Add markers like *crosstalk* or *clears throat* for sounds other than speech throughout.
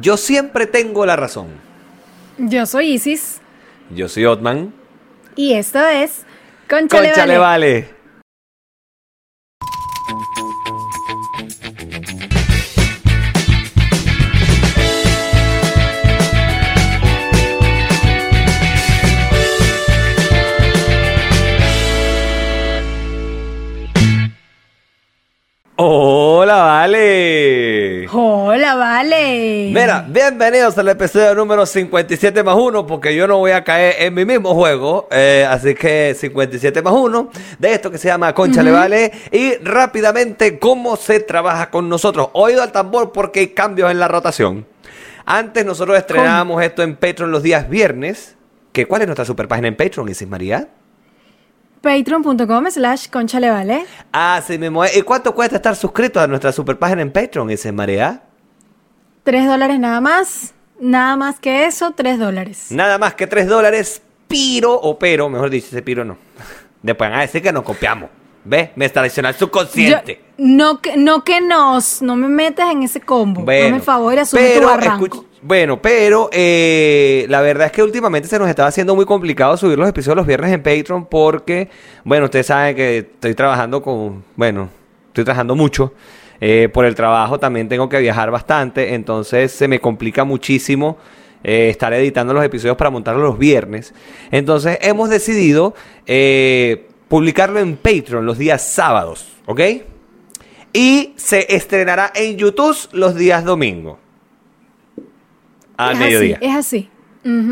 Yo siempre tengo la razón. Yo soy Isis. Yo soy Otman. Y esto es Conchale, Conchale vale. Hola, Mira, bienvenidos al episodio número 57 más 1, porque yo no voy a caer en mi mismo juego. eh, así que 57 más 1 de esto que se llama Concha Le Vale. Y rápidamente, ¿cómo se trabaja con nosotros? Oído al tambor porque hay cambios en la rotación. Antes nosotros estrenábamos esto en Patreon los días viernes. Que, ¿Cuál es nuestra super página en Patreon, Isis María? Patreon.com slash conchale vale. Ah, sí, mismo. ¿Y cuánto cuesta estar suscrito a nuestra super página en Patreon, Isis María? Tres dólares nada más. Nada más que eso, tres dólares. Nada más que 3 dólares, piro o pero, mejor dicho, ese piro no. *laughs* Después van a decir que nos copiamos. ¿Ves? Me traicionó el subconsciente. Yo- no, que, no que nos, no me metas en ese combo. Bueno, Dame el favor y asume pero, tu barranco. bueno, pero eh, la verdad es que últimamente se nos estaba haciendo muy complicado subir los episodios los viernes en Patreon porque, bueno, ustedes saben que estoy trabajando con, bueno, estoy trabajando mucho. Eh, por el trabajo también tengo que viajar bastante, entonces se me complica muchísimo eh, estar editando los episodios para montarlos los viernes. Entonces hemos decidido eh, publicarlo en Patreon los días sábados, ¿ok? Y se estrenará en YouTube los días domingos. Al es mediodía. Así, es así.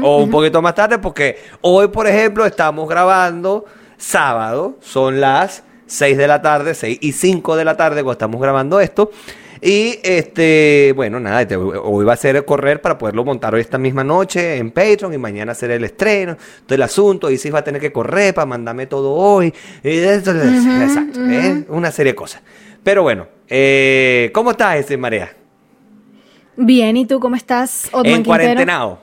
O un poquito más tarde, porque hoy, por ejemplo, estamos grabando sábado, son las 6 de la tarde, 6 y 5 de la tarde cuando estamos grabando esto. Y este, bueno, nada, este, hoy va a ser correr para poderlo montar hoy esta misma noche en Patreon y mañana hacer el estreno, todo el asunto. Y sí va a tener que correr para mandarme todo hoy. Exacto, ¿eh? una serie de cosas. Pero bueno, eh, ¿cómo estás, ese Marea? Bien, ¿y tú cómo estás, Otman En cuarentenado. Lo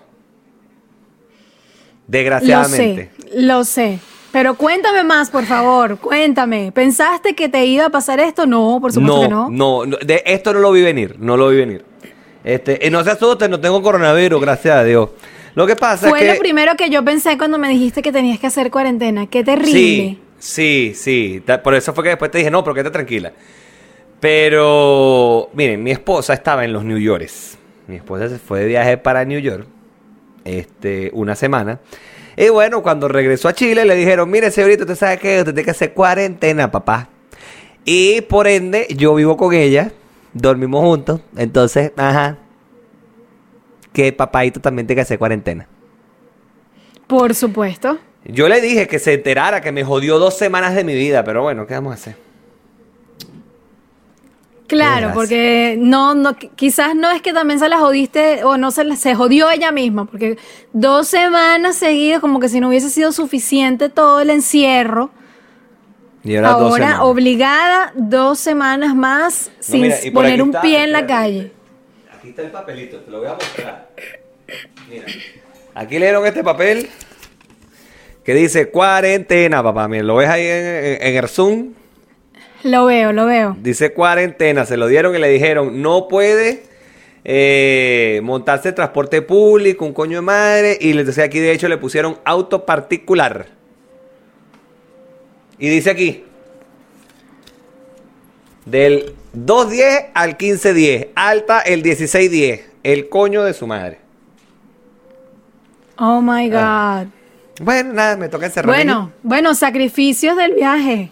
Desgraciadamente. sé, lo sé. Pero cuéntame más, por favor, cuéntame. ¿Pensaste que te iba a pasar esto? No, por supuesto no, que no. no, no, de esto no lo vi venir, no lo vi venir. Este, y no se asusten, no tengo coronavirus, gracias a Dios. Lo que pasa Fue es que lo primero que yo pensé cuando me dijiste que tenías que hacer cuarentena. Qué terrible. sí, sí, sí, por eso fue que después te dije, "No, pero quédate tranquila." Pero miren, mi esposa estaba en los New Yorkers. Mi esposa se fue de viaje para New York este una semana. Y bueno, cuando regresó a Chile le dijeron, "Mire, señorito, usted sabe que usted tiene que hacer cuarentena, papá." Y por ende, yo vivo con ella, dormimos juntos, entonces, ajá, que papaito también tiene que hacer cuarentena. Por supuesto. Yo le dije que se enterara que me jodió dos semanas de mi vida, pero bueno, ¿qué vamos a hacer? Claro, porque no, no, qui- quizás no es que también se la jodiste o no se la, se jodió ella misma, porque dos semanas seguidas, como que si no hubiese sido suficiente todo el encierro, Y ahora obligada dos semanas más sin mira, poner un está, pie en la calle. Aquí está el papelito, te lo voy a mostrar. Mira. Aquí leyeron este papel que dice cuarentena, papá. Mira, lo ves ahí en, en- en el Zoom. Lo veo, lo veo. Dice cuarentena. Se lo dieron y le dijeron, no puede eh, montarse transporte público, un coño de madre. Y les decía aquí, de hecho, le pusieron auto particular. Y dice aquí, del 210 al 1510, alta el 1610, el coño de su madre. Oh my God. Ah, Bueno, nada, me toca encerrar. bueno, bueno, sacrificios del viaje.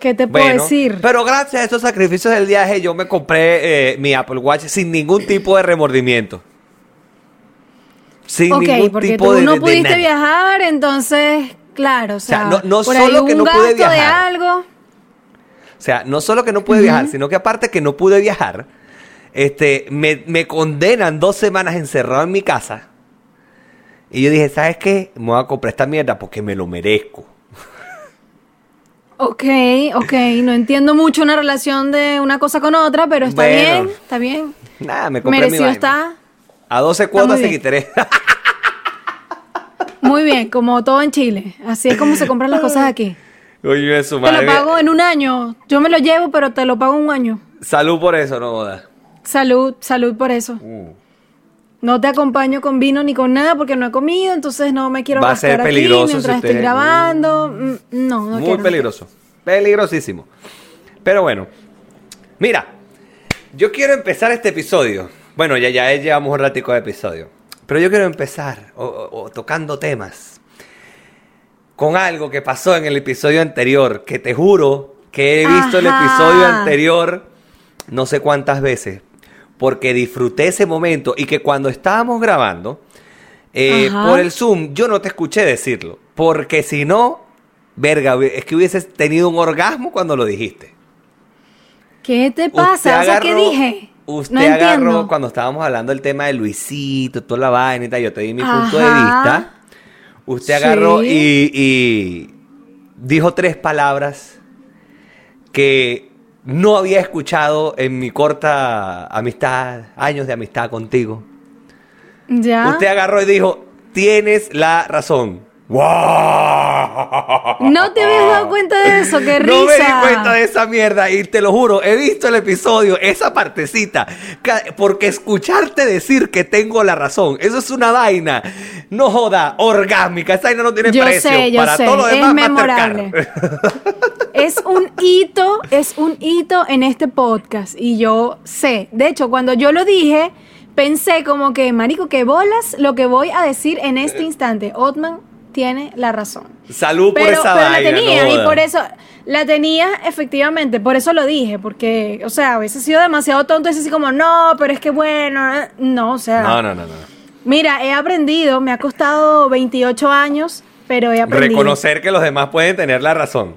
¿Qué te puedo Bueno, decir? Pero gracias a estos sacrificios del viaje, yo me compré eh, mi Apple Watch sin ningún tipo de remordimiento. Sin ok, ningún porque tipo tú de no pudiste viajar, entonces, claro, o sea, sea, no- no por solo ahí que un no pude gasto de viajar. algo. O sea, no solo que no pude viajar, sino que aparte que no pude viajar, este, me, me condenan dos semanas encerrado en mi casa. Y yo dije, ¿sabes qué? Me voy a comprar esta mierda porque me lo merezco. Ok, ok, no entiendo mucho una relación de una cosa con otra, pero está Bueno. bien, está bien. Nada, me compré mi Merecido vaina. está. A 12 cuotas bien. quitaré. Muy bien, como todo en Chile. Así es como se compran las cosas aquí. *laughs* Oye, Te madre. lo pago en un año. Yo me lo llevo, pero te lo pago en un año. Salud por eso, no jodas. Salud, salud por eso. No te acompaño con vino ni con nada porque no he comido, entonces no me quiero Va a ser aquí peligroso si mientras usted- estoy grabando. Mm, No, no Muy quiero. peligroso. Peligrosísimo. Pero bueno. Mira, yo quiero empezar este episodio. Bueno, ya, ya llevamos un ratico de episodio. Pero yo quiero empezar o- o- o tocando temas con algo que pasó en el episodio anterior, que te juro que he visto el episodio anterior no sé cuántas veces, porque disfruté ese momento y que cuando estábamos grabando eh, por el Zoom, yo no te escuché decirlo, porque si no, verga, es que hubieses tenido un orgasmo cuando lo dijiste. ¿Qué te pasa? o sea, ¿qué dije? Usted no agarró entiendo. cuando estábamos hablando del tema de Luisito, toda la vaina y tal, yo te di mi punto de vista. Usted agarró Sí. y, y dijo tres palabras que no había escuchado en mi corta amistad, años de amistad contigo. ¿Ya? Usted agarró y dijo, tienes la razón. ¡Wow! ¿No te habías dado cuenta de eso? ¡Qué risa! No me di cuenta de esa mierda y te lo juro, he visto el episodio, esa partecita, porque escucharte decir que tengo la razón, eso es una vaina, no joda, orgámica, esa vaina no tiene Yo precio, sé, yo para sé, todo lo es demás memorable. Mastercard. *laughs* Es un hito, es un hito en este podcast y yo sé. De hecho, cuando yo lo dije, pensé como que, marico, que bolas lo que voy a decir en este instante. Otman tiene la razón. Salud por esa pero la vaina. tenía no y por eso, la tenía efectivamente, por eso lo dije, porque, o sea, hubiese sido demasiado tonto decir así como, no, pero es que bueno, eh". no, o sea. No, no, no, no. Mira, he aprendido, me ha costado 28 años, pero he aprendido. Reconocer que los demás pueden tener la razón.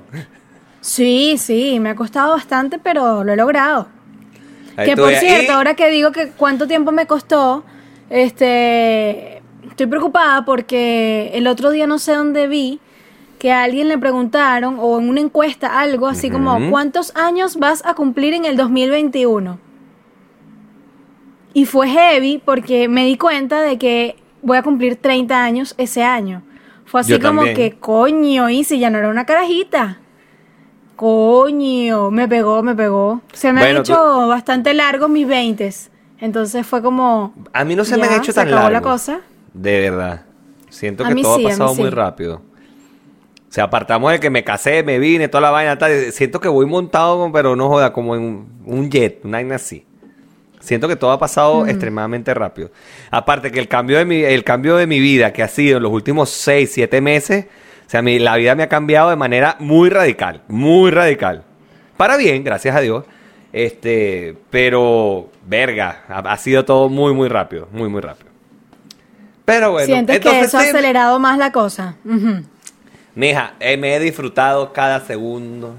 Sí, sí, me ha costado bastante, pero lo he logrado. Ahí que por cierto, Y- ahora que digo que cuánto tiempo me costó, este, estoy preocupada porque el otro día no sé dónde vi que a alguien le preguntaron o en una encuesta algo así como. ¿cuántos años vas a cumplir en el 2021? Y fue heavy porque me di cuenta de que voy a cumplir 30 años ese año. Fue así Yo como también. que coño, y si ya no era una carajita. Coño, me pegó, me pegó. Se me Bueno, han hecho bastante largos mis 20 Entonces fue como. A mí no se me han hecho tan acabó largo. la cosa. De verdad. Siento A que todo sí, ha pasado muy sí. rápido. O sea, apartamos de que me casé, me vine, toda la vaina, tal. Siento que voy montado, pero no joda, como en un, un jet, una vaina así. Siento que todo ha pasado extremadamente rápido. Aparte que el cambio de mi, el cambio de mi vida que ha sido en los últimos 6, 7 meses, o sea, mi, la vida me ha cambiado de manera muy radical, muy radical. Para bien, gracias a Dios. Este, pero, verga, ha, ha sido todo muy, muy rápido, muy, muy rápido. Pero bueno, Sientes que entonces eso ha acelerado más la cosa. Ujú. Mija, eh, me he disfrutado cada segundo.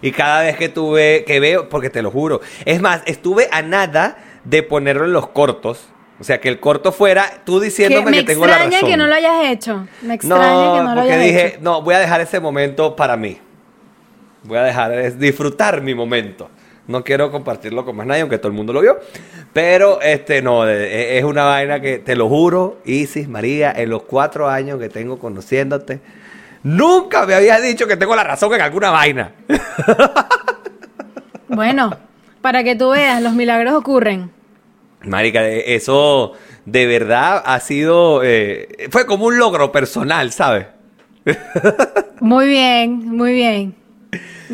Y cada vez que tuve, que veo, porque te lo juro. Es más, estuve a nada de ponerlo en los cortos. O sea, que el corto fuera tú Que diciéndome me que, tengo la extraña razón. que no lo hayas hecho. Me extraña no, que no lo porque hayas dije, hecho. no, voy a dejar ese momento para mí. Voy a dejar, es disfrutar mi momento. No quiero compartirlo con más nadie, aunque todo el mundo lo vio. Pero, este, no, eh, es una vaina que, te lo juro, Isis, María, en los cuatro años que tengo conociéndote, nunca me habías dicho que tengo la razón en alguna vaina. *laughs* Bueno, para que tú veas, los milagros ocurren. Marica, eh, eso de verdad ha sido, eh, fue como un logro personal, ¿sabes? *laughs* Muy bien, muy bien.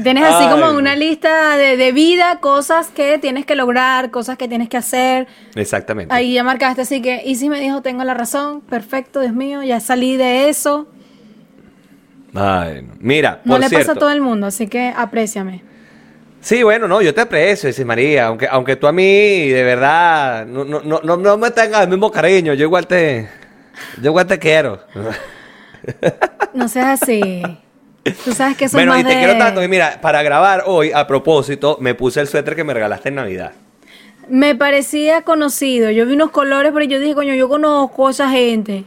Tienes así Ay. como una lista de, de vida, cosas que tienes que lograr, cosas que tienes que hacer. Exactamente. Ahí ya marcaste, así que, y si me dijo, tengo la razón, perfecto, Dios mío, ya salí de eso. Ay. Mira, No por le cierto, pasa a todo el mundo, así que apréciame. Sí, bueno, no, yo te aprecio, dice María, aunque, aunque tú a mí, de verdad, no, no, no, no, no me tengas el mismo cariño, yo igual te, yo igual te quiero. No seas así. *laughs* Tú sabes que eso bueno, es y más te de- quiero tanto que mira, para grabar hoy, a propósito, me puse el suéter que me regalaste en Navidad. Me parecía conocido. Yo vi unos colores, pero yo dije, coño, yo conozco a esa gente.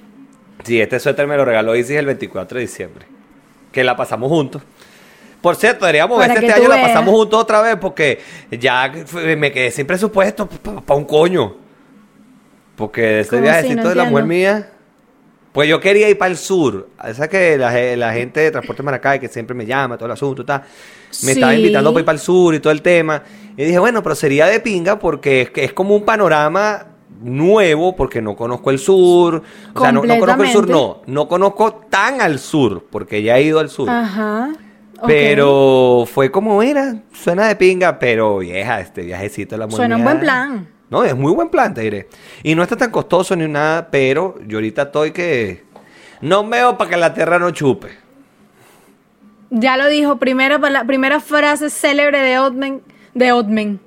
Sí, este suéter me lo regaló Isis el 24 de diciembre, que la pasamos juntos. Por cierto, deberíamos ver este año la veas. pasamos juntos otra vez porque ya me quedé sin presupuesto para un coño. Porque ese ¿Cómo viajecito así? No de la mujer mía, pues yo quería ir para el sur. Esa que la, ge- la gente de Transporte Maracay, que siempre me llama, todo el asunto, tal, me estaba invitando para ir para el sur y todo el tema. Y dije, bueno, pero sería de pinga porque es, es como un panorama nuevo porque no conozco el sur. O sea, no, no conozco el sur, no. No conozco tan al sur porque ya he ido al sur. Ajá. Pero fue como era, suena de pinga, pero vieja, este viajecito a la Suena un moneda. buen plan. No, es muy buen plan, te diré. Y no está tan costoso ni nada, pero yo ahorita estoy que no veo para que la tierra no chupe. Ya lo dijo, primera, pala- primera frase célebre de Otmen. De Otmen.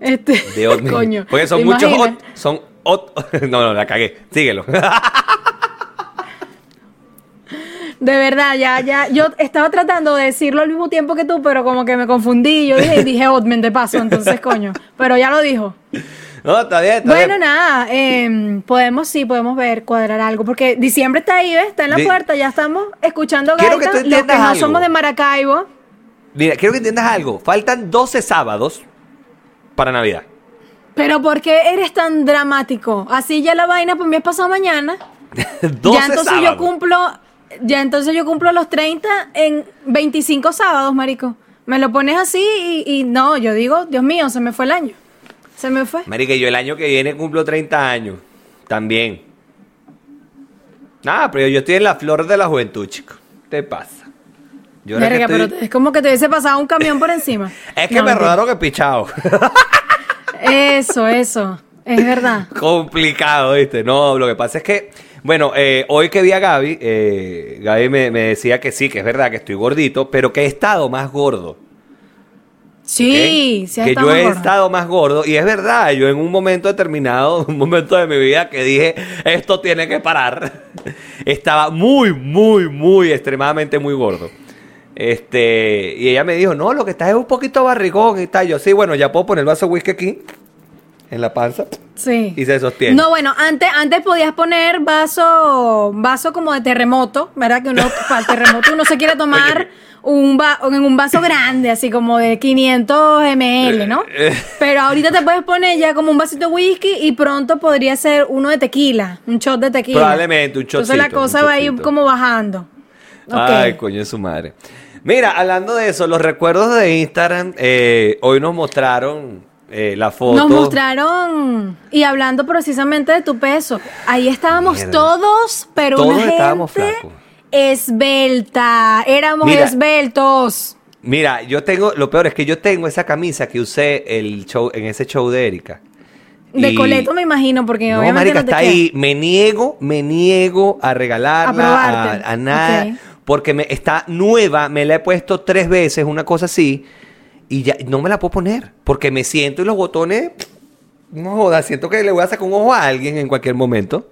Este, De ot- *laughs* coño. Porque son ¿te muchos ot- son ot- *laughs* no, no, la cagué. Síguelo. De verdad, ya, ya. Yo estaba tratando de decirlo al mismo tiempo que tú, pero como que me confundí. Yo dije, *laughs* dije Otmen de paso, entonces coño. Pero ya lo dijo. No, está bien, está Bueno, bien. nada, em, podemos, sí, podemos ver, cuadrar algo, porque diciembre está ahí, ¿ves? Está en la Di- puerta, ya estamos escuchando Quiero que gaitas, tú los que entiendas no algo. somos de Maracaibo. Mira, quiero que entiendas algo. Faltan 12 sábados para Navidad. Pero ¿por qué eres tan dramático? Así ya la vaina pues me es pasado mañana. 12 *laughs* ya entonces sábados. yo cumplo, ya entonces yo cumplo los 30 en 25 sábados, marico. Me lo pones así y, y no, yo digo, Dios mío, se me fue el año. Se me fue. Marica, yo el año que viene cumplo 30 años. También. Nada, pero yo estoy en la flor de la juventud, chico. ¿Qué te pasa? Yo que Verga, estoy- pero es como que te hubiese pasado un camión por encima. *laughs* Es que No, me mentira. rodaron el pichado. Eso, eso. Es verdad. *laughs* Complicado, ¿viste? No, lo que pasa es que, bueno, eh, hoy que vi a Gaby, eh, Gaby me, me decía que sí, que es verdad que estoy gordito, pero que he estado más gordo. Sí, ¿ok? sí has que yo he gordo. estado más gordo y es verdad, yo en un momento determinado, *laughs* un momento de mi vida que dije, esto tiene que parar, *laughs* estaba muy, muy, muy, extremadamente muy gordo. Este, y ella me dijo, no, lo que estás es un poquito barrigón y tal. Yo, sí, bueno, ya puedo poner el vaso de whisky aquí, en la panza, Sí. y se sostiene. No, bueno, antes, antes podías poner vaso, vaso como de terremoto, ¿verdad? Que uno, para el terremoto uno se quiere tomar un va- en un vaso grande, así como de 500 ml, ¿no? Eh, Pero ahorita te puedes poner ya como un vasito de whisky y pronto podría ser uno de tequila, un shot de tequila. Probablemente, un Entonces la cosa va a ir como bajando. Ay, coño de su madre. Mira, hablando de eso, los recuerdos de Instagram, eh, hoy nos mostraron eh, la foto. Nos mostraron, y hablando precisamente de tu peso, ahí estábamos Mierda. todos, pero Todos una estábamos gente flacos. esbelta, éramos Mira. esbeltos. Mira, yo tengo, lo peor es que yo tengo esa camisa que usé el show, en ese show de Erika. De Y- coleto me imagino, porque No, obviamente marica, no te está queda. ahí. Me niego, me niego a regalarla, A a, a nada. Porque me, está nueva, me la he puesto tres veces, una cosa así. Y ya no me la puedo poner. Porque me siento y los botones. No joda, siento que le voy a sacar un ojo a alguien en cualquier momento.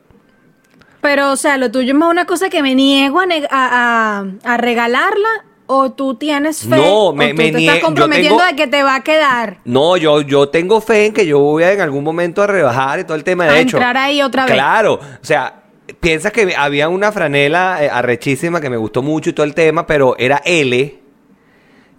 Pero, o sea, lo tuyo es más una cosa que me niego a, a, a- a regalarla, o tú tienes fe, No, me- o tú me te estás comprometiendo tengo- de que te va a quedar. No, yo, yo tengo fe en que yo voy a en algún momento a rebajar y todo el tema. De A hecho, entrar ahí otra vez. Claro, o sea, piensa que había una franela eh, arrechísima que me gustó mucho y todo el tema, pero era L.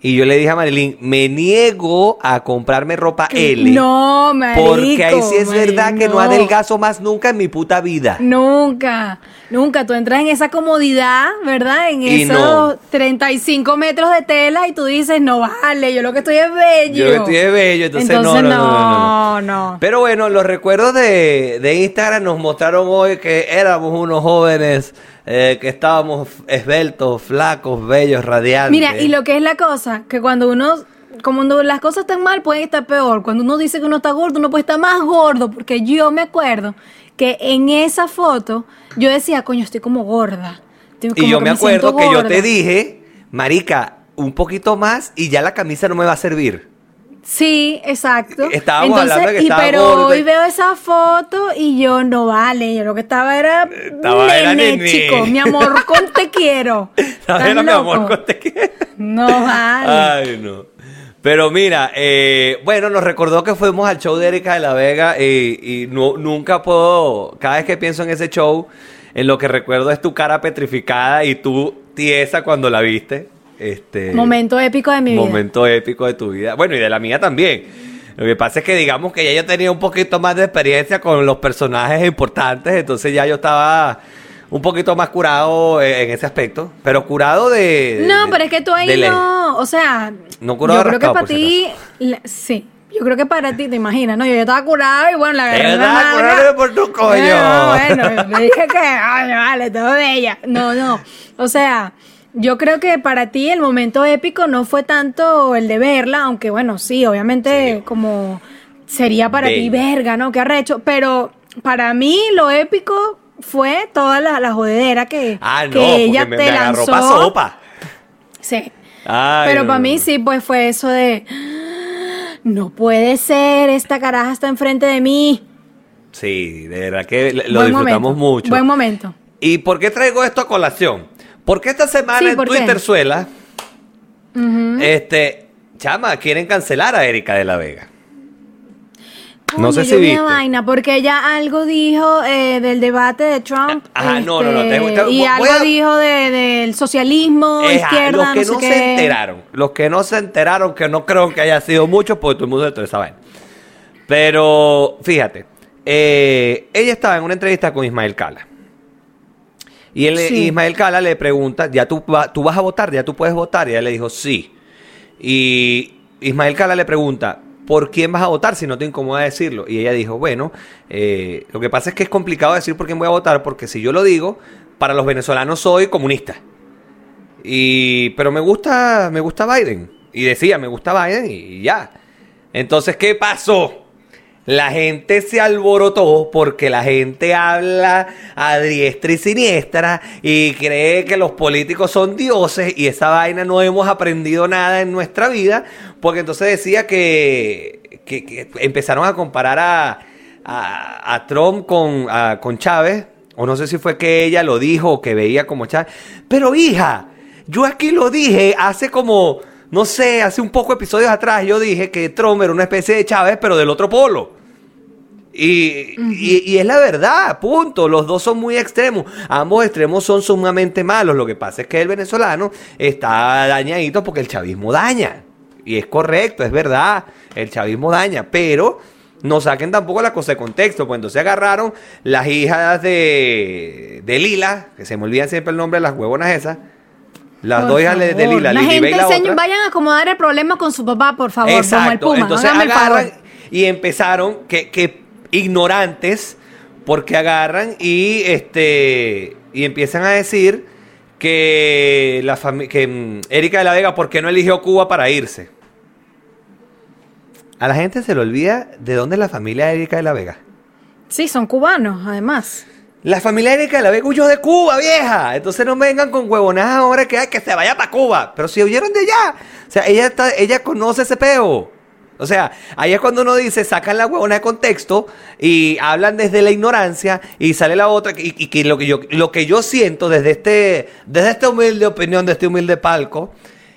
Y yo le dije a Marilyn, me niego a comprarme ropa L. No, marico. Porque ahí sí es verdad que no no. adelgazo más nunca en mi puta vida. Nunca, nunca. Tú entras en esa comodidad, ¿verdad? En Y esos no. 35 metros de tela y tú dices, no vale, yo lo que estoy es bello. Yo estoy de bello, entonces, no, no, no, no, no, no, no. Pero bueno, los recuerdos de, de Instagram nos mostraron hoy que éramos unos jóvenes eh, que estábamos esbeltos, flacos, bellos, radiantes. Mira, y lo que es la cosa, que cuando uno, como cuando las cosas están mal, pueden estar peor. Cuando uno dice que uno está gordo, uno puede estar más gordo, porque yo me acuerdo que en esa foto yo decía, coño, estoy como gorda. Estoy Y yo me acuerdo que yo gorda". te dije, marica, un poquito más y ya la camisa no me va a servir. Sí, exacto. Estábamos hablando de que y estaba pero gorda. hoy veo esa foto y yo no vale, yo lo que estaba era Estaba era nene, chico, mi amor, con te quiero. *laughs* ¿Sabes, ¿Estás mi amor? con te quiero? No vale. Ay, no. Pero mira, eh, bueno, nos recordó que fuimos al show de Erika de la Vega y, y no- nunca puedo, cada vez que pienso en ese show, en lo que recuerdo es tu cara petrificada y tú tiesa cuando la viste. Este, Momento épico de mi vida. momento épico de tu vida. Bueno, y de la mía también. Lo que pasa es que digamos que ya yo tenía un poquito más de experiencia con los personajes importantes, entonces ya yo estaba un poquito más curado eh, en ese aspecto, pero curado de... No, de- pero es que tú ahí no, o sea, No curado yo creo que para ti, la- sí, Yo creo que para ti, te imaginas, ¿no? Yo ya estaba curado y bueno, la en la estaba curada por tu coño. No, bueno, me dije que, ay, vale, todo de ella. No, no. O sea, yo creo que para ti el momento épico no fue tanto el de verla, aunque bueno, sí, obviamente Sí. como sería para ti verga, ¿no? Qué arrecho. Pero para mí lo épico fue toda la, la jodedera que, Ah, no, que ella me, te me lanzó. pa' sopa. Sí. Ay, Pero no, para mí sí, pues fue eso de. No puede ser, esta caraja está enfrente de mí. Sí, de verdad que lo Buen disfrutamos momento, mucho. Buen momento. ¿Y por qué traigo esto a colación? Porque esta semana Sí, en. Twitter suela, este, chama, quieren cancelar a Erika de la Vega. No sé si viste. vaina, porque ella algo dijo eh, del debate de Trump. Ah, no, no, no, te- este, te- y voy algo a- dijo de- del socialismo, Ejá, izquierda, los que no sé no, qué. se enteraron, los que no se enteraron, que no creo que haya sido muchos, porque todo el mundo de toda esa vaina. Pero, fíjate, eh, ella estaba en una entrevista con Ismael Cala. Y él, Sí. Ismael Cala le pregunta, ¿ya tú, va- tú vas a votar? ¿Ya tú puedes votar? Y ella le dijo, sí. Y Ismael Cala le pregunta, ¿por quién vas a votar si no te incomoda decirlo? Y ella dijo, bueno, eh, lo que pasa es que es complicado decir por quién voy a votar, porque si yo lo digo, para los venezolanos soy comunista. Y, pero me gusta, me gusta Biden. Y decía, me gusta Biden y ya. Entonces, ¿qué pasó? La gente se alborotó porque la gente habla a diestra y siniestra y cree que los políticos son dioses y esa vaina no hemos aprendido nada en nuestra vida porque entonces decía que, que- empezaron a comparar a, a- Trump con, con Chávez o no sé si fue que ella lo dijo o que veía como Chávez. Pero hija, yo aquí lo dije hace como, no sé, hace un poco episodios atrás yo dije que Trump era una especie de Chávez, pero del otro polo. Y, y- y es la verdad, punto. Los dos son muy extremos. Ambos extremos son sumamente malos. Lo que pasa es que el venezolano está dañadito porque el chavismo daña. Y es correcto, es verdad. El chavismo daña. Pero no saquen tampoco la cosa de contexto. Pues entonces agarraron las hijas de, de Lila, que se me olvidan siempre el nombre de las huevonas esas. Las dos hijas de- de. Lila, La Lili gente y la enseña- otra. vayan a acomodar el problema con su papá, por favor, como el Exacto. Puma. Entonces el agarran favor. y empezaron que, que ignorantes porque agarran y este y empiezan a decir que la que mm, Erika de la Vega por qué no eligió Cuba para irse. A la gente se le olvida de dónde es la familia de Erika de la Vega. Sí, son cubanos, además. La familia Erika la Vega huyó de Cuba, vieja. Entonces no vengan con huevonadas ahora que, ay, que se vaya para Cuba. Pero si huyeron de allá. O sea, ella, está, ella conoce ese peo. O sea, ahí es cuando uno dice, sacan la huevona de contexto y hablan desde la ignorancia y sale la otra. Y, y que lo que yo, lo que yo siento desde este, desde esta humilde opinión, de este humilde palco,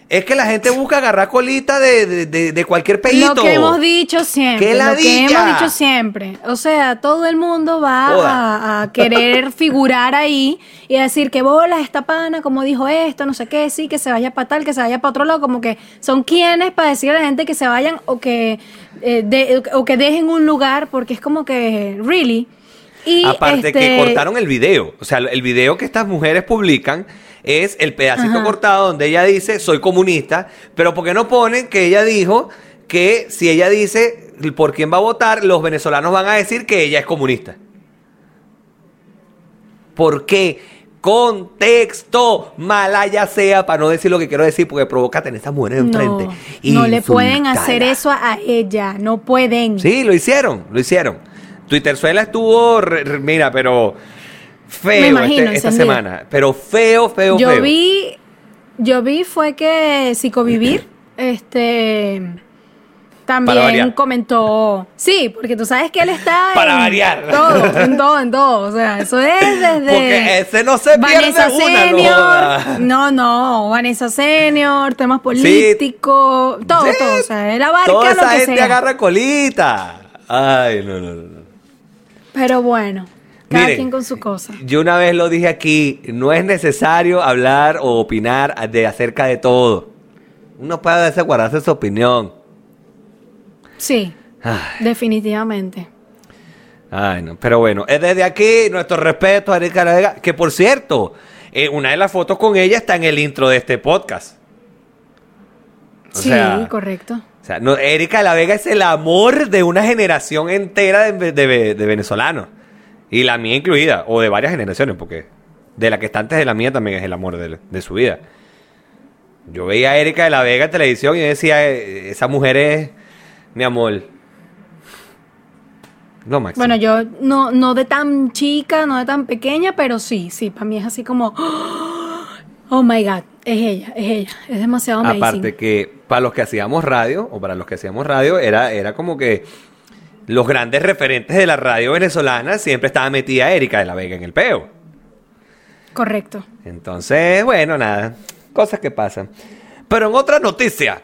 es que la gente busca agarrar colita de, de, de- de cualquier peito. Lo que hemos dicho siempre. ¡Qué Lo que hemos dicho siempre. O sea, todo el mundo va a, a querer *laughs* figurar ahí y a decir que bola esta pana, como dijo esto, no sé qué, sí, que se vaya para tal, que se vaya para otro lado, como que son quienes para decir a la gente que se vayan o que, eh, de- o que dejen un lugar, porque es como que, really. Y, Aparte que este, cortaron el video. O sea, el video que estas mujeres publican es el pedacito Ajá. cortado donde ella dice soy comunista, pero ¿por qué no ponen que ella dijo que si ella dice por quién va a votar, los venezolanos van a decir que ella es comunista? ¿Por qué? Contexto, malaya sea, para no decir lo que quiero decir, porque provoca tener esta mujer No, enfrente. no le pueden hacer eso a, ella, no pueden. Sí, lo hicieron, lo hicieron. Twitterzuela estuvo, re- re- mira, pero feo Me imagino, este- esta semana. Pero feo, feo, yo feo. vi, yo vi fue que Psicovivir, *clears throat* este, también comentó, sí, porque tú sabes que él está *laughs* Para en variar. todo, en *laughs* todo, en todo, o sea, eso es desde Porque ese no se pierde Vanessa una, no Senior, no, no, Vanessa Senior, temas políticos, todo, Sí. todo, o sea, él abarca Toda lo esa que gente sea. agarra colita. Ay, no, no, no. Pero bueno, cada Miren, quien con su cosa. Yo una vez lo dije aquí, no es necesario hablar o opinar de acerca de todo. Uno puede guardarse su opinión. Sí, Ay, definitivamente. ay, no. Pero bueno, es desde aquí nuestro respeto a Erika La Vega, que por cierto, eh, una de las fotos con ella está en el intro de este podcast. O sí, sea, correcto. sea, no, Erika de la Vega es el amor de una generación entera de, de- de venezolanos. Y la mía incluida, o de varias generaciones, porque de la que está antes de la mía también es el amor de, de su vida. Yo veía a Erika de la Vega en televisión y decía, "Eh, esa mujer es mi amor. No, Maxi. Bueno, yo no, no de tan chica, no de tan pequeña, pero sí, sí, para mí es así como, *gasps* oh my God, es ella, es ella, es demasiado amazing. Aparte que para los que hacíamos radio, o para los que hacíamos radio, era, era como que los grandes referentes de la radio venezolana siempre estaba metida Erika de la Vega en el peo. Correcto. Entonces, bueno, nada, cosas que pasan. Pero en otra noticia,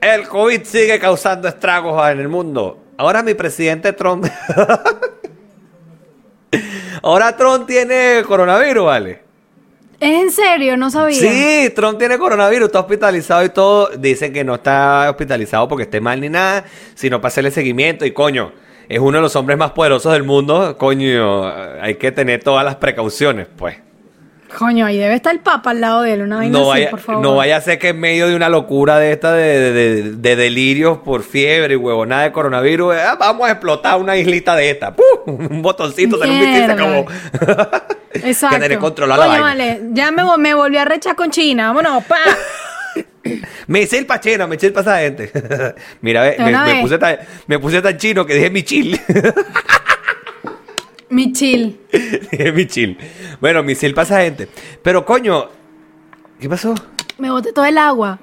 el COVID sigue causando estragos en el mundo. Ahora mi presidente Trump... *laughs* Ahora Trump tiene coronavirus, ¿vale? ¿Es en serio? No sabía. Sí, Trump tiene coronavirus, está hospitalizado y todo. Dicen que no está hospitalizado porque esté mal ni nada, sino para hacerle seguimiento. Y coño, es uno de los hombres más poderosos del mundo. Coño, hay que tener todas las precauciones, pues. Coño, ahí debe estar el papa al lado de él, una vaina No así, vaya, por favor. no vaya a ser que en medio de una locura de esta de, de- de delirios por fiebre y huevonada de coronavirus, eh, vamos a explotar una islita de esta. ¡Pum! Un botoncito, bici y se acabó. *laughs* Exacto. que controlada la Oye, vaina. vale, ya me, vo- me volví a rechar con China, vámonos, pa. *coughs* Misil pa' chino, misil pa' esa gente. *laughs* Mira, me, me puse tan, me puse tan chino que dije mi chill. *laughs* Mi chill. *laughs* dije mi chill. Bueno, misil pa' esa gente. Pero coño, ¿qué pasó? Me boté todo el agua.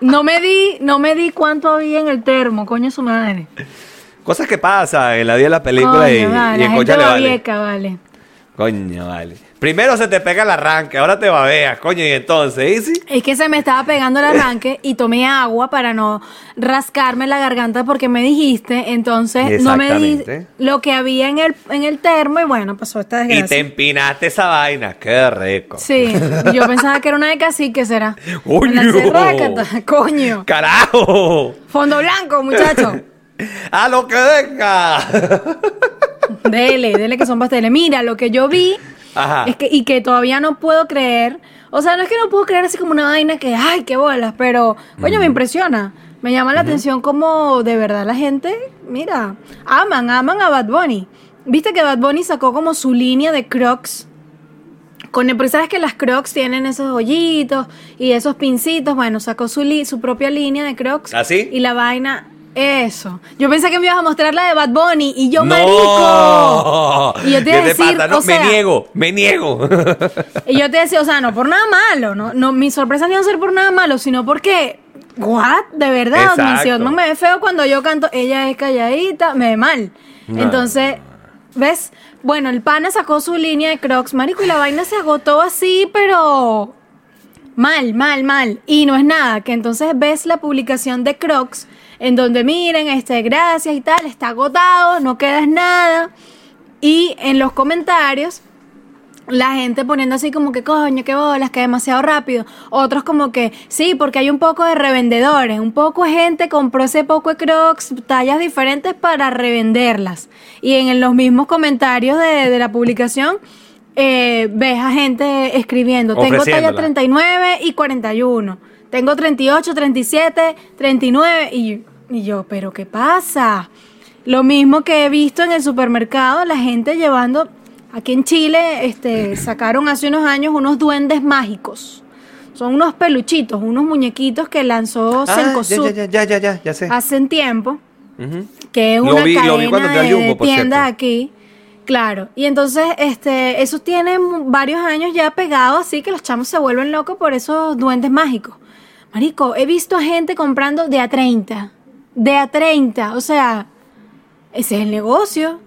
No me di, no me di cuánto había en el termo, coño su madre. Cosas que pasan en la vida de la película y, vale, y la en gente vale. babieca, vale. Coño, vale. Primero se te pega el arranque, ahora te babeas, coño, y entonces, ¿y sí? Es que se me estaba pegando el arranque y tomé agua para no rascarme la garganta porque me dijiste, entonces no me di Exactamente. lo que había en el, en el termo y bueno, pasó esta Y te desgracia. empinaste esa vaina, qué rico. Sí, yo pensaba que era una de cacique, será. Coño. *laughs* Coño. ¡Carajo! Fondo blanco, muchacho. *laughs* ¡A lo que venga! *laughs* Dele, dele que son pasteles. Mira, lo que yo vi Ajá. es que, y que todavía no puedo creer. O sea, no es que no puedo creer así como una vaina que, ay, qué bolas, pero, coño, me impresiona. Me llama la atención como de verdad la gente, mira, aman, aman a Bad Bunny. Viste que Bad Bunny sacó como su línea de crocs. Con sabes que las crocs tienen esos hoyitos y esos pincitos. Bueno, sacó su, li- su propia línea de crocs. ¿Ah, sí? Y la vaina, eso. Yo pensé que me ibas a mostrar la de Bad Bunny y yo, ¡No! marico. Y yo te iba *laughs* a ¿Qué te decir? No, o sea, me niego, me niego. *laughs* y yo te decía, o sea, no por nada malo, no, no mi sorpresa no iba a ser por nada malo, sino porque, what, de verdad, Ottman me ve feo cuando yo canto, ella es calladita, me ve mal. No. Entonces, ¿ves? Bueno, el pana sacó su línea de Crocs, marico, y la vaina se agotó así, pero mal, mal, mal. Y no es nada, que entonces ves la publicación de Crocs, en donde miren, este, gracias y tal, está agotado, no queda nada. Y en los comentarios la gente poniendo así como que coño, qué bolas, que demasiado rápido. Otros como que sí, porque hay un poco de revendedores, un poco de gente compró ese poco de crocs, tallas diferentes para revenderlas. Y en los mismos comentarios de, de la publicación eh, ves a gente escribiendo, tengo talla Ofreciéndola. 39 y 41, tengo 38, 37, 39 y, y yo, pero ¿qué pasa? Lo mismo que he visto en el supermercado, la gente llevando Aquí en Chile este, *clears throat* sacaron hace unos años unos duendes mágicos. Son unos peluchitos, unos muñequitos que lanzó Ah, ya, ya, ya, ya, ya, ya sé. hace un tiempo, que es Lo una vi- cadena de Jumbo, tiendas cierto. aquí. Claro, y entonces este, esos tienen varios años ya pegados, así que los chamos se vuelven locos por esos duendes mágicos. Marico, he visto a gente comprando de a 30, de a 30, o sea, ese es el negocio.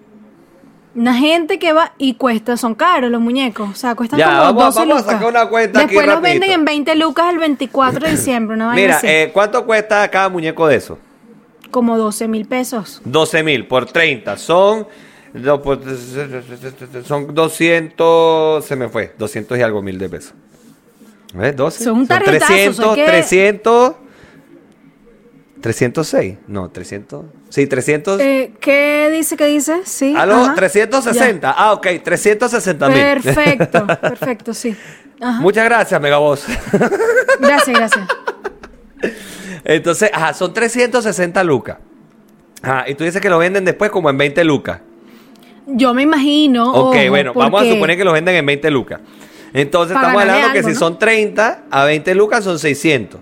Una gente que va y cuesta, son caros los muñecos, o sea, cuestan Ya, como vamos- 12 vamos a lucas. sacar una cuenta aquí Después los rapidito. venden en 20 lucas el 24 de diciembre, una vaina Mira, así. eh, ¿cuánto cuesta cada muñeco de eso? como 12 mil pesos. 12 mil por 30. Son, pues, son 200, se me fue, 200 y algo mil de pesos. ¿Ves? 12. Son un tarjetazo, 300, hay que- 300, 306. No, 300. Sí, 300. Eh, ¿Qué dice? ¿Qué dice? Sí. Aló, ajá. 360. Ah, ok, 360 mil. Perfecto, *laughs* perfecto, sí. Ajá. Muchas gracias, Megavoz. *laughs* Gracias, gracias. Entonces, ajá, son 360 lucas. Ajá, y tú dices que lo venden después como en 20 lucas. Yo me imagino. Ok, ojo, bueno, vamos a suponer que los venden en 20 lucas. Entonces Para estamos hablando que si ¿no? son 30 a 20 lucas son 600.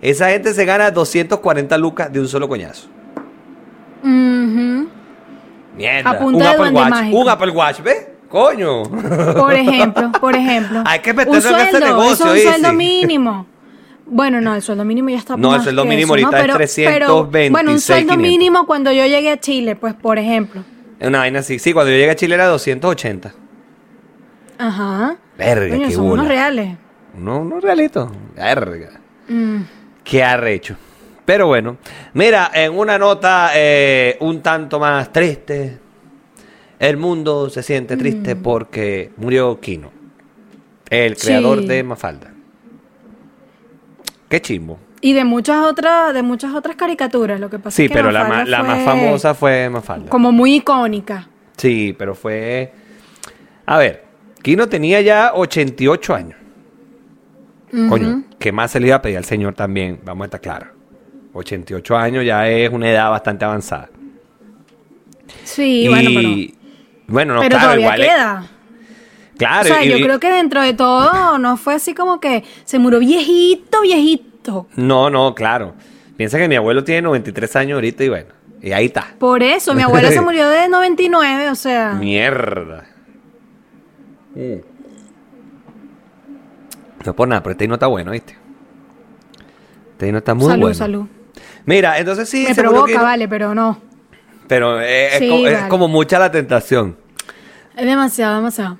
Esa gente se gana 240 lucas de un solo coñazo. Ujú. Mierda. A punta un Apple Watch. mágico. Un Apple Watch, ¿ves? Coño. Por ejemplo, por ejemplo. *laughs* Hay que un meterlo en ese sueldo, negocio, eso es un sueldo mínimo. Bueno, no, el sueldo mínimo ya está No, el sueldo mínimo eso, ahorita es 326, bueno, un sueldo 500. mínimo cuando yo llegué a Chile, pues, por ejemplo. Una vaina así. Sí, cuando yo llegué a Chile era 280. Ajá. Verga, Coño, qué son bola. unos reales. No, unos realitos. Verga. Mm. Qué arrecho. Pero bueno, mira, en una nota eh, un tanto más triste, el mundo se siente triste porque murió Kino, el Sí. creador de Mafalda. Qué chimbo. Y de muchas otras, de muchas otras caricaturas, lo que pasa Sí, es que pero la, más famosa fue Mafalda. Como muy icónica. Sí, pero fue... A ver, Kino tenía ya 88 años. Coño, ¿qué más se le iba a pedir al señor también? Vamos a estar claros. 88 años ya es una edad bastante avanzada. Sí, bueno, pero, bueno, no, pero claro, todavía igual es- queda. claro, o sea, y- yo y- creo que dentro de todo no fue así como que se murió viejito, viejito. No, no, claro. Piensa que mi abuelo tiene 93 años ahorita y bueno, y ahí está. Por eso, mi abuela se *laughs* murió de 99, o sea. Mierda. Mm. No por nada, pero este no está bueno, ¿viste? Este no está muy salud, bueno. salud. Mira, entonces sí, Me provoca, Kino, vale, pero no. Pero eh, es, Sí, vale. como mucha la tentación. Es demasiado, demasiado.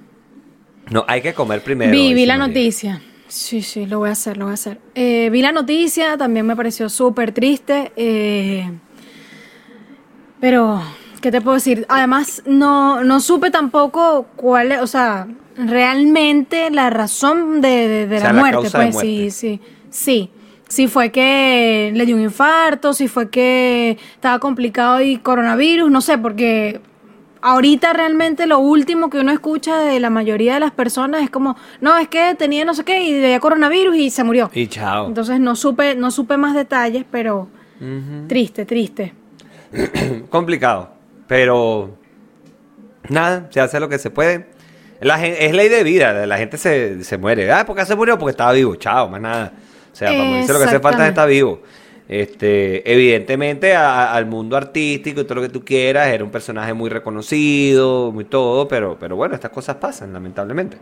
No, hay que comer primero. vi, vi la María. noticia. Sí, sí, lo voy a hacer, lo voy a hacer. Eh, vi la noticia, también me pareció súper triste. eh, pero, ¿qué te puedo decir? Además, no, no supe tampoco cuál o sea, realmente la razón de, de- de O sea, la muerte. causa de Pues sí, muerte. sí, sí. Si fue que le dio un infarto, si fue que estaba complicado y coronavirus, no sé, porque ahorita realmente lo último que uno escucha de la mayoría de las personas es como, no, es que tenía no sé qué y tenía coronavirus y se murió. Y chao. Entonces no supe, no supe más detalles, pero triste, triste. *clears throat* complicado. Pero nada, se hace lo que se puede. La es ley de vida, la gente se, se muere. Ah, ¿por qué se murió? Porque estaba vivo, chao, más nada. O sea, para morirse lo que hace falta es estar vivo. Este, evidentemente a- al mundo artístico y todo lo que tú quieras, era un personaje muy reconocido, muy todo, pero, pero bueno, estas cosas pasan, lamentablemente.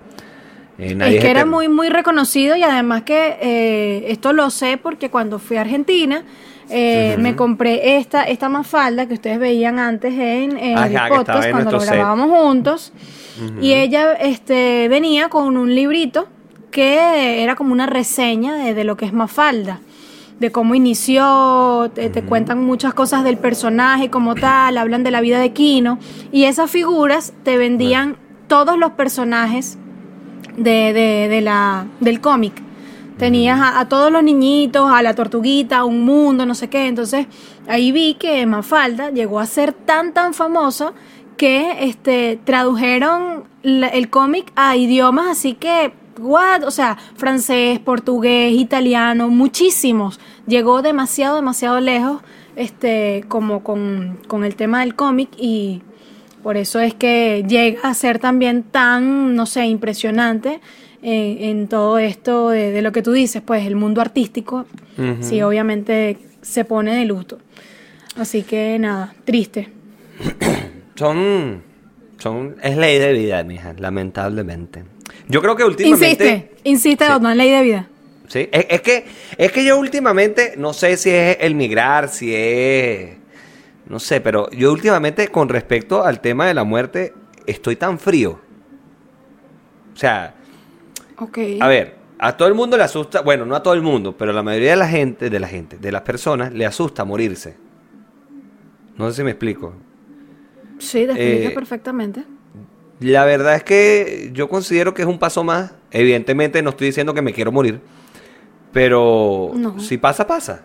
Eh, nadie es que era muy, muy reconocido y además que eh, esto lo sé porque cuando fui a Argentina eh, me compré esta, esta mafalda que ustedes veían antes en, en Ajá, el podcast en cuando lo set. grabábamos juntos. Y ella este, venía con un librito que era como una reseña de, de lo que es mafalda. De cómo inició, te, te cuentan muchas cosas del personaje como tal, hablan de la vida de Kino. Y esas figuras te vendían todos los personajes de, de, de la, del cómic. Tenías a, a todos los niñitos, a la tortuguita, a un mundo, no sé qué. Entonces, ahí vi que Mafalda llegó a ser tan, tan famosa que este, tradujeron la- el cómic a idiomas así que, what? O sea, francés, portugués, italiano, muchísimos. Llegó demasiado, demasiado lejos este, como con, con el tema del cómic y por eso es que llega a ser también tan, no sé, impresionante en, en todo esto de, de lo que tú dices, pues el mundo artístico, sí, obviamente se pone de luto. Así que nada, triste. *coughs* Son, son, es ley de vida, mija, lamentablemente. Yo creo que últimamente... Insiste, insiste, Sí. Otman, ley de vida. Sí, es, es que, es que yo últimamente, no sé si es el migrar, si es, no sé, pero yo últimamente con respecto al tema de la muerte, estoy tan frío. O sea, A ver, a todo el mundo le asusta, bueno, no a todo el mundo, pero a la mayoría de la gente, de la gente, de las personas, le asusta morirse. No sé si me explico. Sí, te eh, perfectamente. La verdad es que yo considero que es un paso más. Evidentemente no estoy diciendo que me quiero morir, pero No. si pasa, pasa.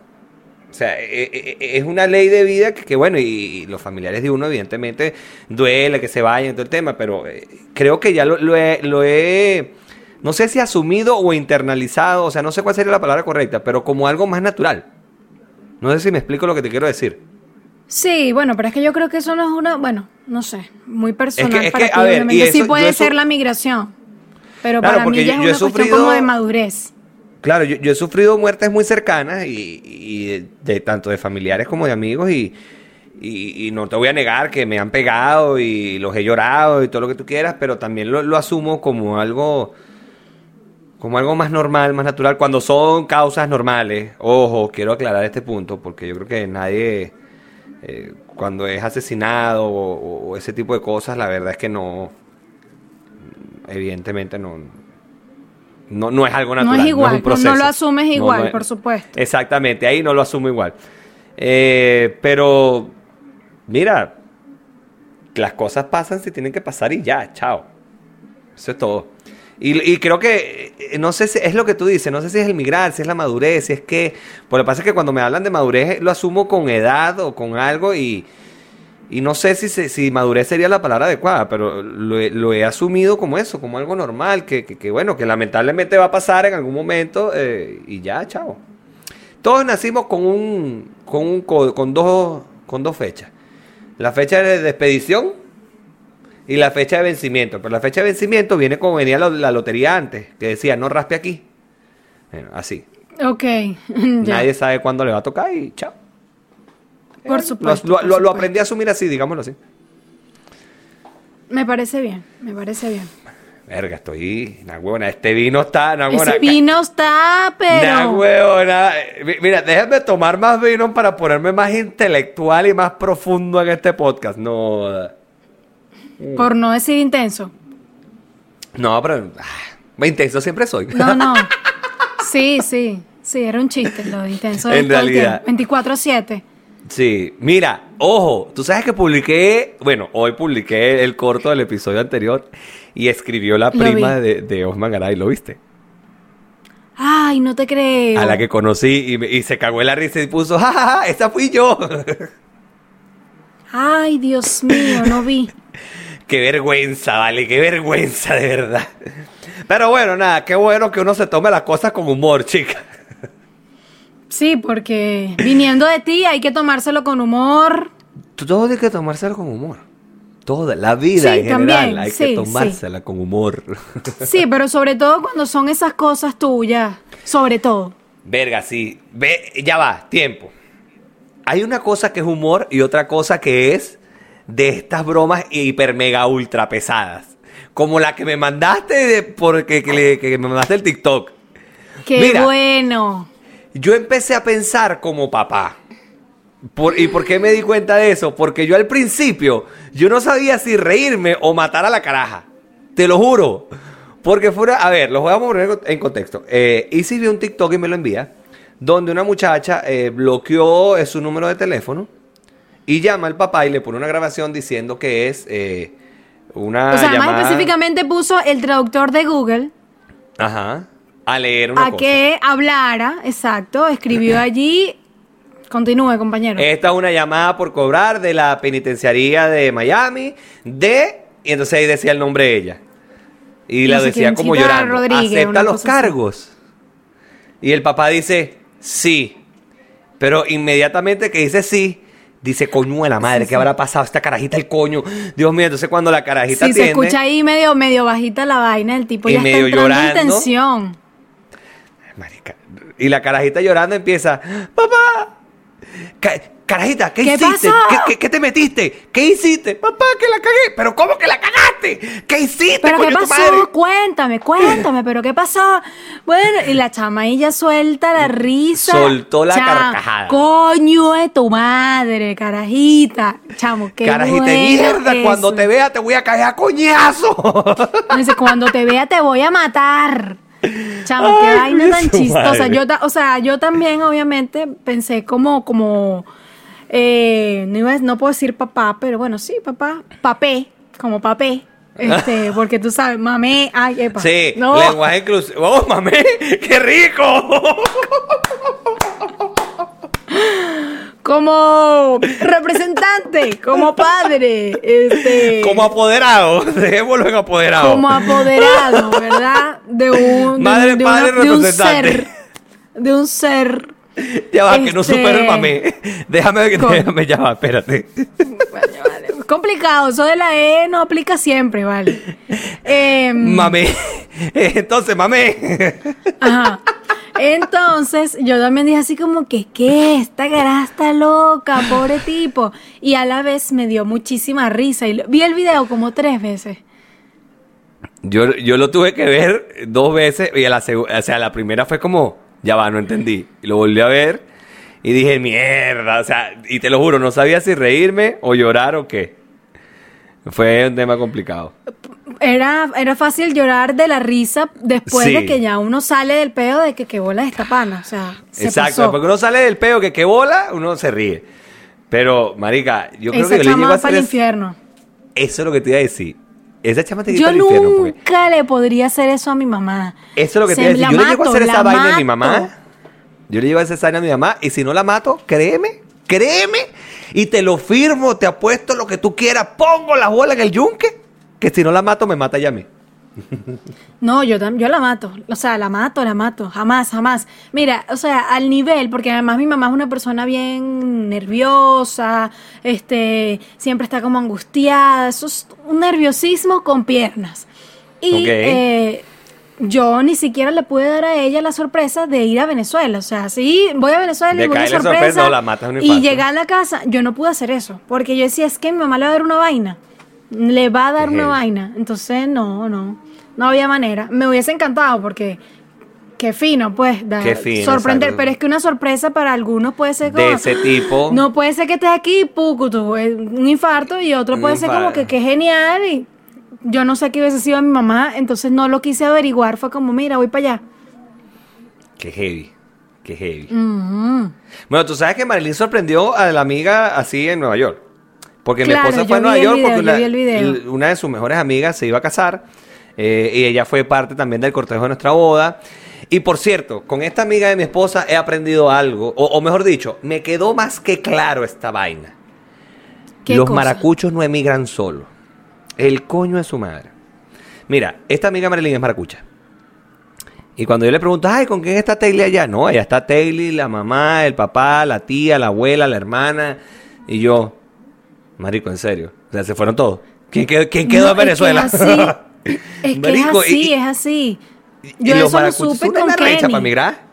O sea, e- e- e- es una ley de vida que, que, bueno, y, los familiares de uno evidentemente duele que se vayan todo el tema, pero eh, creo que ya lo, lo he, lo he, no sé si asumido o internalizado, o sea, no sé cuál sería la palabra correcta, pero como algo más natural. No sé si me explico lo que te quiero decir. Sí, bueno, pero es que yo creo que eso no es una, bueno, no sé, muy personal Es que- es para que, ti, a ver, y obviamente. sí puede ser la migración, pero Claro, para mí ya yo- es una cuestión sufrido- como de madurez. Claro, yo, yo he sufrido muertes muy cercanas y, y de, de tanto de familiares como de amigos y, y- y no te voy a negar que me han pegado y los he llorado y todo lo que tú quieras, pero también lo, lo asumo como algo como algo más normal, más natural, cuando son causas normales. Ojo, quiero aclarar este punto porque yo creo que nadie eh, cuando es asesinado o, o ese tipo de cosas, la verdad es que no, evidentemente no, no, no es algo No natural. es igual, un no- no, lo asumes No, igual, no es- por supuesto. Exactamente, ahí no lo asumo igual. Eh, pero, mira, las cosas pasan si tienen que pasar y ya, chao. Eso es todo. Y, creo que, eh, no sé si es lo que tú dices, no sé si es el migrar, si es la madurez, si es que... Pues lo que pasa es que cuando me hablan de madurez lo asumo con edad o con algo y, y no sé si, si madurez sería la palabra adecuada, pero lo, he- asumido como eso, como algo normal, que, que- que, bueno, que lamentablemente va a pasar en algún momento eh, y ya, chao. Todos nacimos con un, con un co- con dos, con dos fechas. La fecha de, de expedición y la fecha de vencimiento. Pero la fecha de vencimiento viene como venía la, la lotería antes, que decía no raspe aquí. Bueno, así. Ok, *laughs* Nadie sabe cuándo le va a tocar y chao. por supuesto. lo- por lo- lo supuesto. aprendí a asumir así, digámoslo así. Me parece bien, me parece bien. Verga, estoy. Una huevona. Este vino está. Una huevona. Ese vino está, Una pero... huevona. Mi- Mira, déjame tomar más vino para ponerme más intelectual y más profundo en este podcast. No. Por no decir intenso. No, pero. ah, intenso siempre soy. No, no. *laughs* Sí, sí, sí, era un chiste lo de intenso. En realidad. tiempo. 24-7. Sí, mira, ojo, tú sabes que publiqué, bueno, hoy publiqué el corto del episodio anterior y escribió la Lo prima vi. de, de Osman Garay, ¿lo viste? Ay, no te creo. A la que conocí y, me- y se cagó en la risa y puso, ¡Ja, ja, ja, esa fui yo. Ay, Dios mío, no vi. *laughs* qué vergüenza, vale, qué vergüenza, de verdad. Pero bueno, nada, qué bueno que uno se tome las cosas con humor, chica. Sí, porque viniendo de ti hay que tomárselo con humor. Todo hay que tomárselo con humor. Toda la vida Sí, en general también, hay sí, que sí. tomársela con humor. Sí, pero sobre todo cuando son esas cosas tuyas. Sobre todo. Verga, sí. Ve, ya va, tiempo. Hay una cosa que es humor y otra cosa que es de estas bromas hiper mega ultra pesadas. Como la que me mandaste de, porque que, le- que me mandaste el TikTok. Qué Mira. bueno. Yo empecé a pensar como papá. Por- ¿Y por qué me di cuenta de eso? Porque yo al principio, yo no sabía si reírme o matar a la caraja. Te lo juro. Porque fuera, a ver, los voy a poner en contexto. Eh, Isis vio un TikTok y me lo envía, donde una muchacha eh, bloqueó eh, su número de teléfono y llama al papá y le pone una grabación diciendo que es eh, una o sea, llamada... más específicamente puso el traductor de Google Ajá. A leer una a cosa. que hablara, exacto, escribió *clears throat* allí. Continúe, compañero. Esta es una llamada por cobrar de la penitenciaría de Miami, de... Y entonces ahí decía el nombre de ella. Y la decía como Chita llorando. Rodríguez, ¿Acepta los así. cargos? Y el papá dice, sí. Pero inmediatamente que dice sí, dice, coño de la madre, Sí, ¿qué sí. habrá pasado esta carajita el coño? Dios mío, entonces cuando la carajita Sí, se escucha ahí medio, medio bajita la vaina, el tipo Y ya está medio entrando llorando. en tensión. Marica. Y la carajita llorando empieza, papá, carajita, ¿qué, ¿Qué hiciste? ¿Qué, qué, qué te metiste? ¿Qué hiciste? Papá, que la cagué. ¿Pero cómo que la cagaste? ¿Qué hiciste, ¿Pero qué tu pasó? madre? Cuéntame, cuéntame, ¿pero qué pasó? Bueno, y la chama ahí ya suelta la risa. Soltó la Cham, carcajada. Coño de tu madre, carajita. Chamo, qué Carajita mierda, cuando te vea te voy a caer a coñazo. *laughs* Dice, cuando te vea te voy a matar. Chamo, qué vaina tan chistosa. madre. Yo, o sea, yo también, obviamente, pensé como, como, eh, no, iba a- no puedo decir papá, pero bueno, sí, papá, papé, como papé. Este, *laughs* porque tú sabes, mamé, ay, epa. Sí, no, lenguaje inclusivo. ¡Oh, mamé! ¡Qué rico! como representante, como padre, este, Como apoderado. *laughs* Dejémoslo en apoderado. como apoderado, ¿verdad? De un, Madre, de padre, una- de un ser, de un ser Ya va, que no Este- supero el mamé. Déjame que déjame, ya va, espérate. Vale, vale. Complicado, eso de la E no aplica siempre, vale. Em, Mamé. *laughs* Entonces, mamé. Ajá. Entonces, yo también dije así como que, ¿qué? Esta cara está loca, pobre tipo. Y a la vez me dio muchísima risa. Y vi el video como tres veces. Yo, yo lo tuve que ver dos veces y a la o sea, la primera fue como, ya va, no entendí. Y lo volví a ver y dije, mierda, o sea, y te lo juro, no sabía si reírme o llorar o qué. Fue un tema complicado. Era, era fácil llorar de la risa después Sí. de que ya uno sale del pedo de que qué bola esta pana. O sea, se Exacto, pasó. porque uno sale del peo que qué bola, uno se ríe. Pero, marica, yo creo Esa que yo le chama llego a va hacer para el infierno. Eso es lo que te iba a decir. Esa chama te Yo al infierno. porque- nunca le podría hacer eso a mi mamá. Eso es lo que te Se- iba a decir. Yo le llego a hacer esa vaina a mi mamá. Yo le llevo esa vaina a mi mamá. Y si no la mato, créeme, créeme. Y te lo firmo, te apuesto lo que tú quieras. Pongo la bola en el yunque. Que si no la mato, me mata ya a mí. No, yo, la mato. O sea, la mato, la mato. Jamás, jamás. Mira, o sea, al nivel, porque además mi mamá es una persona bien nerviosa, este, siempre está como angustiada. Eso es un nerviosismo con piernas. Y eh, yo ni siquiera le pude dar a ella la sorpresa de ir a Venezuela. O sea, sí, voy a Venezuela y voy a sorpresa. sorpresa, no, la matas un y llegar a la casa, yo no pude hacer eso. Porque yo decía, es que mi mamá le va a dar una vaina. Le va a dar una vaina. Entonces, no, no. No había manera. Me hubiese encantado porque qué fino, pues, dar- Qué fino, sorprender. exacto. Pero es que una sorpresa para algunos puede ser De como. ese tipo. No puede ser que estés aquí, pucutu, eh, un infarto, y otro puede ser como que, que genial. Y yo no sé qué hubiese sido mi mamá, entonces no lo quise averiguar. Fue como, mira, voy para allá. Qué heavy. Qué heavy. Bueno, tú sabes que Marilyn sorprendió a la amiga así en Nueva York. Porque Claro, mi esposa fue a Nueva York video, porque una de sus mejores amigas se iba a casar. Eh, y ella fue parte también del cortejo de nuestra boda. Y por cierto, con esta amiga de mi esposa he aprendido algo. O, o mejor dicho, me quedó más que claro esta vaina. ¿Qué Los cosa? maracuchos no emigran solos. El coño de su madre. Mira, esta amiga Marilyn es maracucha. Y cuando yo le pregunto, ay, ¿con quién está Taylor allá? No, allá está Taylor, la mamá, el papá, la tía, la abuela, la hermana. Y yo, marico, en serio. O sea, se fueron todos. ¿Quién quedó, quién quedó No, en Venezuela? *laughs* Es que es así. Es así, Yo eso lo supe con Kenny. para migrar.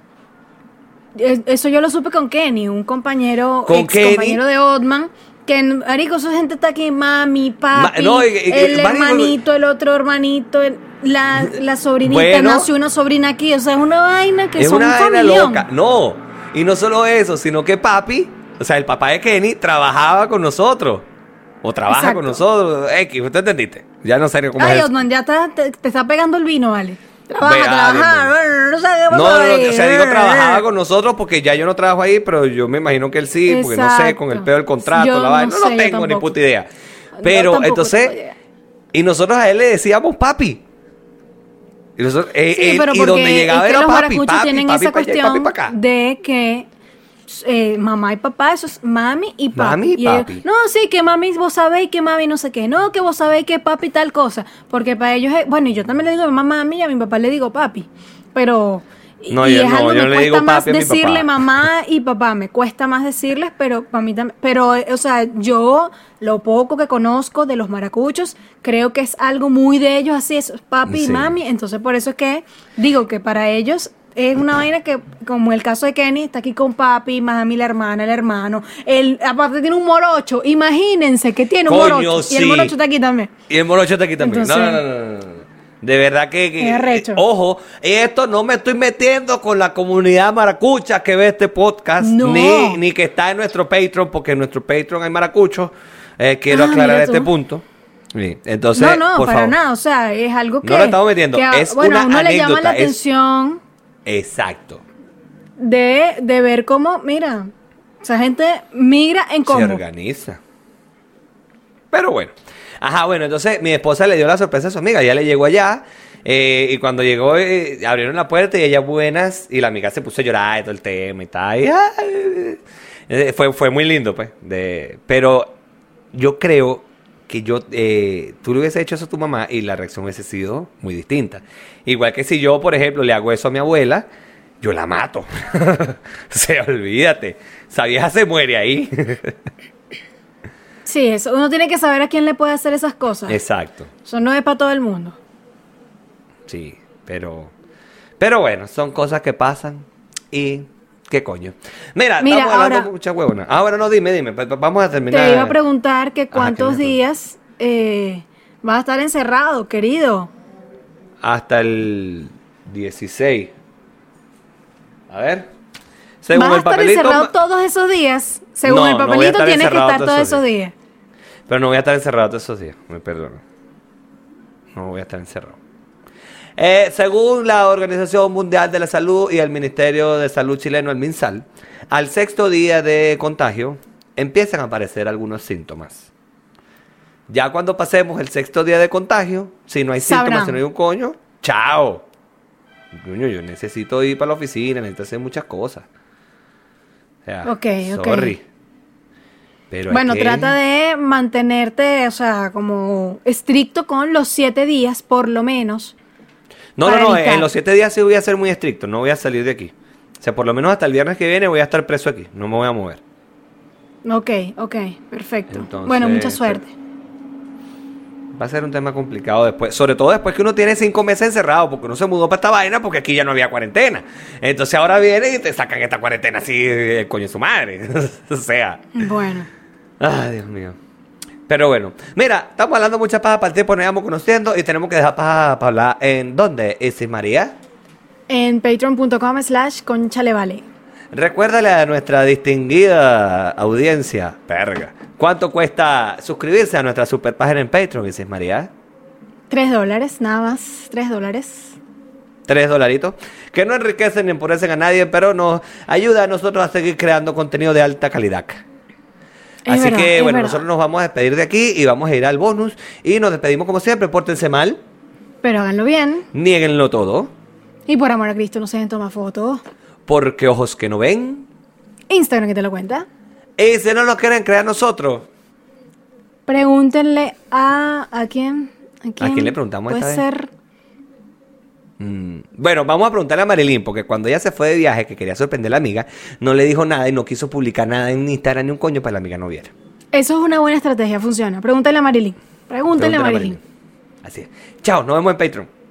Es- Eso yo lo supe con Kenny, un compañero, ¿Con ex compañero de Otman. Que, marico, esa gente está aquí, mami, papi, no, el hermanito, el otro hermanito, el- la, la sobrinita, Bueno. nació una sobrina aquí. O sea, es una vaina que es son una un vaina loca. No, y no solo eso, sino que papi, o sea, el papá de Kenny trabajaba con nosotros. O trabaja Exacto. con nosotros. X, ¿usted entendiste? Ya no sé cómo Ay, es. Otman, ya está, te, te está pegando el vino, vale. Trabaja, Ve, ah, trabaja. No, No, no, no, o sea, digo, trabajaba con nosotros porque ya yo no trabajo ahí, pero yo me imagino que él sí, porque no sé, con el peor del contrato, Yo la vaina. No, no tengo ni puta idea. Pero entonces, y nosotros a él le decíamos papi. Y, nosotros, eh, Sí, él- pero y donde llegaba es que era los papi, papi, tienen papi, esa cuestión papi pa' acá. de que eh, mamá y papá, eso es mami y papi. Mami y papi. no, sí, que mami vos sabéis que mami no sé qué. No, que vos sabéis que papi tal cosa. Porque para ellos es, bueno, y yo también le digo a mi mamá mami y a mi papá le digo papi. Pero... No, y yo es no, algo yo no le me digo cuesta más papi decirle papá. mamá y papá. Me cuesta más decirles, pero para mí también. Pero, o sea, yo lo poco que conozco de los maracuchos, creo que es algo muy de ellos, así es papi y mami. Entonces, por eso es que digo que para ellos es una vaina que, como el caso de Kenny, está aquí con papi, mami, la hermana, el hermano. El, aparte tiene un morocho. Imagínense que tiene un Coño, morocho. Y el morocho está aquí también. Y el morocho está aquí también. no, no, Entonces- no, no, no, no. De verdad que, que- Es arrecho. ojo, esto no me estoy metiendo con la comunidad maracucha que ve este podcast, No. ni, ni que está en nuestro Patreon, porque en nuestro Patreon hay maracuchos. Eh, quiero Ah, aclarar este punto. Sí, Entonces, no, no, por para favor. nada. O sea, es algo que. No lo estamos metiendo, que a- es bueno, a una uno le llama la anécdota, es- atención Exacto. de, de ver cómo, mira, esa gente migra en Se combo. organiza. Pero bueno. Ajá, bueno, entonces mi esposa le dio la sorpresa a su amiga. Ya le llegó allá. eh, y cuando llegó, eh, abrieron la puerta y ella buenas. Y la amiga se puso a llorar y todo el tema y tal. y, ay, eh, fue, fue muy lindo, pues. De, pero yo creo que yo, eh, tú le hubiese hecho eso a tu mamá y la reacción hubiese sido muy distinta. Igual que si yo, por ejemplo, le hago eso a mi abuela, yo la mato. *laughs* se olvídate. Esa vieja se muere ahí. Sí, eso. Uno tiene que saber a quién le puede hacer esas cosas. Exacto. Eso no es para todo el mundo. Sí, pero. Pero bueno, son cosas que pasan y. ¿Qué coño? Mira, Mira, estamos hablando ahora- mucha huevona. Ah, bueno, no, dime, dime. Vamos a terminar. Te iba a preguntar que cuántos ¿qué me días eh, vas a estar encerrado, querido. Hasta el 16. A ver. Según vas a el estar papelito. encerrado ma- todos esos días. Según No, el a papelito estar tienes que encerrado estar todos esos días. Pero no voy a estar encerrado todos esos días. Me perdono. No voy a estar encerrado. Eh, según la Organización Mundial de la Salud y el Ministerio de Salud chileno, el MinSal, al sexto día de contagio empiezan a aparecer algunos síntomas. Ya cuando pasemos el sexto día de contagio, si no hay síntomas, si no hay un coño, chao. Coño, yo necesito ir para la oficina, necesito hacer muchas cosas. O sea, Ok, ok. sorry. Pero Bueno, trata de mantenerte, o sea, como estricto con los siete días, por lo menos. No, no, no, evitar. en los siete días sí voy a ser muy estricto, no voy a salir de aquí. O sea, por lo menos hasta el viernes que viene voy a estar preso aquí, no me voy a mover. Ok, ok, perfecto. Entonces, bueno, mucha suerte. Va a ser un tema complicado después, sobre todo después que uno tiene cinco meses encerrado, porque uno se mudó para esta vaina porque aquí ya no había cuarentena. Entonces ahora vienen y te sacan esta cuarentena así, el coño de su madre. *laughs* o sea, Bueno, ay, Dios mío. Pero bueno, mira, estamos hablando mucha paja para el tiempo, nos íbamos conociendo y tenemos que dejar paja para hablar en dónde, Isis María. en patreon.com slash conchalevale. Recuérdale a nuestra distinguida audiencia, perga, ¿cuánto cuesta suscribirse a nuestra super página en Patreon, Isis María? Tres dólares, nada más, tres dólares. Tres dolaritos, que no enriquecen ni empobrece a nadie, pero nos ayuda a nosotros a seguir creando contenido de alta calidad. Es Así verdad, que, bueno, verdad. nosotros nos vamos a despedir de aquí y vamos a ir al bonus. Y nos despedimos como siempre, pórtense mal, Pero háganlo bien. nieguenlo todo, Y por amor a Cristo, no se den tomar fotos. porque ojos que no ven. Instagram que te lo cuenta. Y si no lo quieren crear nosotros, Pregúntenle a... ¿A quién? ¿A quién, quién le preguntamos Puede esta vez? ser... Mm, Bueno, vamos a preguntarle a Marilyn, porque cuando ella se fue de viaje, que quería sorprender a la amiga, no le dijo nada y no quiso publicar nada en Instagram ni un coño para que la amiga no viera. Eso es una buena estrategia, funciona. Pregúntale a Marilyn. Pregúntale a Pregúntale a Marilyn. Así es. Chao, nos vemos en Patreon.